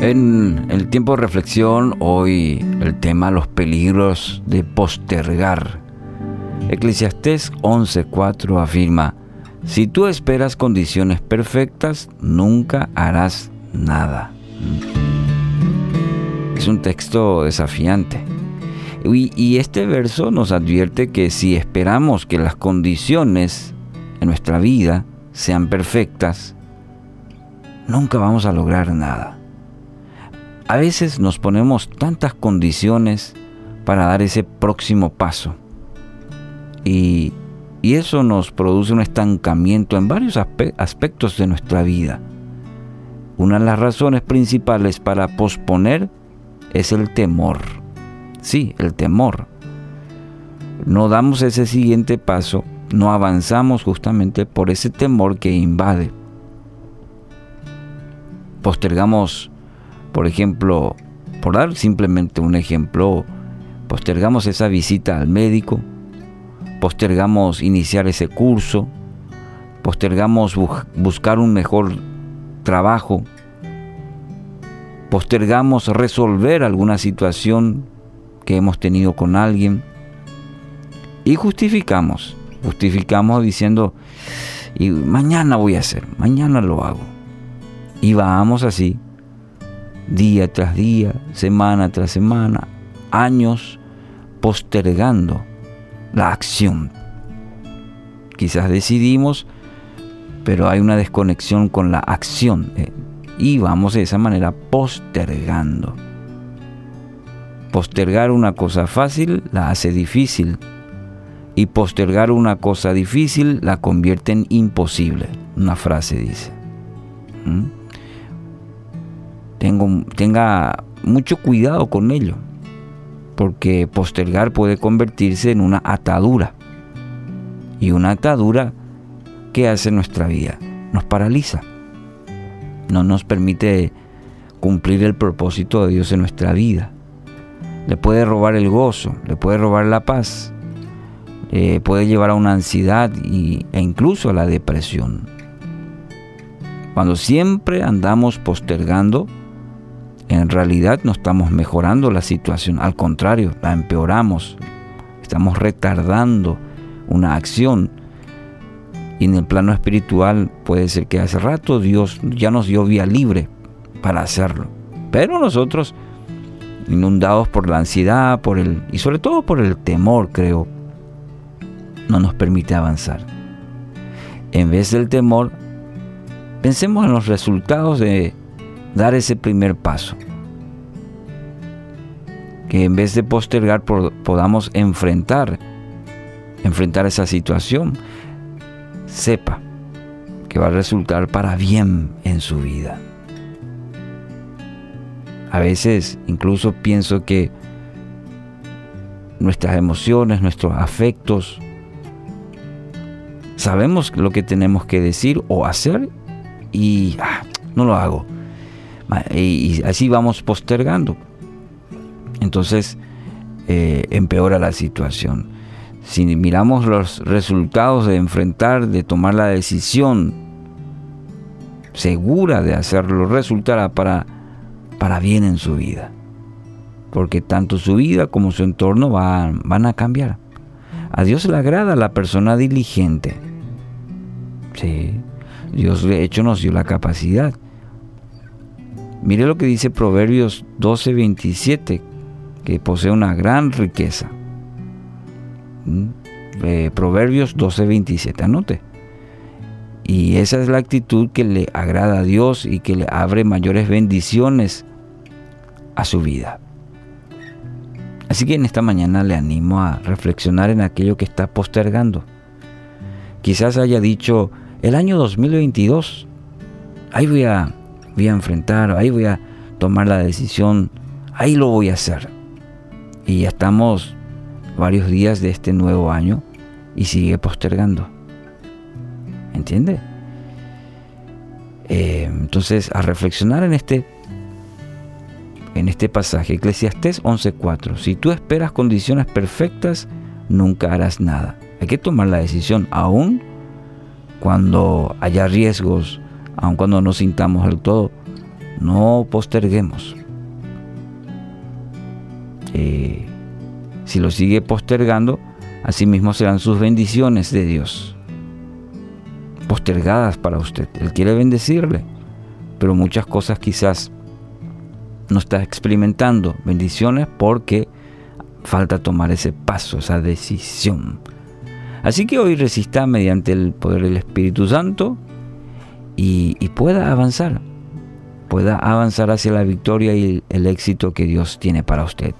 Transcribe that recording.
En el tiempo de reflexión, hoy el tema los peligros de postergar. Eclesiastés 11:4 afirma, si tú esperas condiciones perfectas, nunca harás nada. Es un texto desafiante. Y, y este verso nos advierte que si esperamos que las condiciones en nuestra vida sean perfectas, nunca vamos a lograr nada. A veces nos ponemos tantas condiciones para dar ese próximo paso. Y, eso nos produce un estancamiento en varios aspectos de nuestra vida. Una de las razones principales para posponer es el temor. Sí, el temor. No damos ese siguiente paso, no avanzamos justamente por ese temor que invade. Postergamos por ejemplo, por dar simplemente un ejemplo, postergamos esa visita al médico, postergamos iniciar ese curso, postergamos buscar un mejor trabajo, postergamos resolver alguna situación que hemos tenido con alguien y justificamos, justificamos diciendo, y mañana voy a hacer, mañana lo hago. Y vamos así día tras día, semana tras semana, años postergando la acción. Quizás decidimos, pero hay una desconexión con la acción eh, y vamos de esa manera postergando. Postergar una cosa fácil la hace difícil y postergar una cosa difícil la convierte en imposible. Una frase dice. Tenga mucho cuidado con ello, porque postergar puede convertirse en una atadura. Y una atadura, ¿qué hace nuestra vida? Nos paraliza. No nos permite cumplir el propósito de Dios en nuestra vida. Le puede robar el gozo, le puede robar la paz, le puede llevar a una ansiedad y, e incluso a la depresión. Cuando siempre andamos postergando, en realidad no estamos mejorando la situación, al contrario, la empeoramos. Estamos retardando una acción. Y en el plano espiritual puede ser que hace rato Dios ya nos dio vía libre para hacerlo. Pero nosotros, inundados por la ansiedad, por el y sobre todo por el temor, creo, no nos permite avanzar. En vez del temor, pensemos en los resultados de dar ese primer paso. Que en vez de postergar podamos enfrentar, enfrentar esa situación. Sepa que va a resultar para bien en su vida. A veces incluso pienso que nuestras emociones, nuestros afectos, sabemos lo que tenemos que decir o hacer y ah, no lo hago y así vamos postergando. Entonces eh, empeora la situación. Si miramos los resultados de enfrentar, de tomar la decisión segura de hacerlo, resultará para, para bien en su vida. Porque tanto su vida como su entorno van, van a cambiar. A Dios le agrada la persona diligente. Sí, Dios de hecho nos dio la capacidad Mire lo que dice Proverbios 12:27, que posee una gran riqueza. Mm, eh, Proverbios 12:27, anote. Y esa es la actitud que le agrada a Dios y que le abre mayores bendiciones a su vida. Así que en esta mañana le animo a reflexionar en aquello que está postergando. Quizás haya dicho, el año 2022, ahí voy a voy a enfrentar, ahí voy a tomar la decisión, ahí lo voy a hacer. Y ya estamos varios días de este nuevo año y sigue postergando. ¿Entiende? Eh, entonces, a reflexionar en este, en este pasaje, Eclesiastés 11.4, si tú esperas condiciones perfectas, nunca harás nada. Hay que tomar la decisión, aún cuando haya riesgos, aun cuando no sintamos del todo, No posterguemos. Eh, si lo sigue postergando, asimismo serán sus bendiciones de Dios postergadas para usted. Él quiere bendecirle, pero muchas cosas quizás no está experimentando bendiciones porque falta tomar ese paso, esa decisión. Así que hoy resista mediante el poder del Espíritu Santo y, pueda avanzar, pueda avanzar hacia la victoria y el éxito que Dios tiene para usted.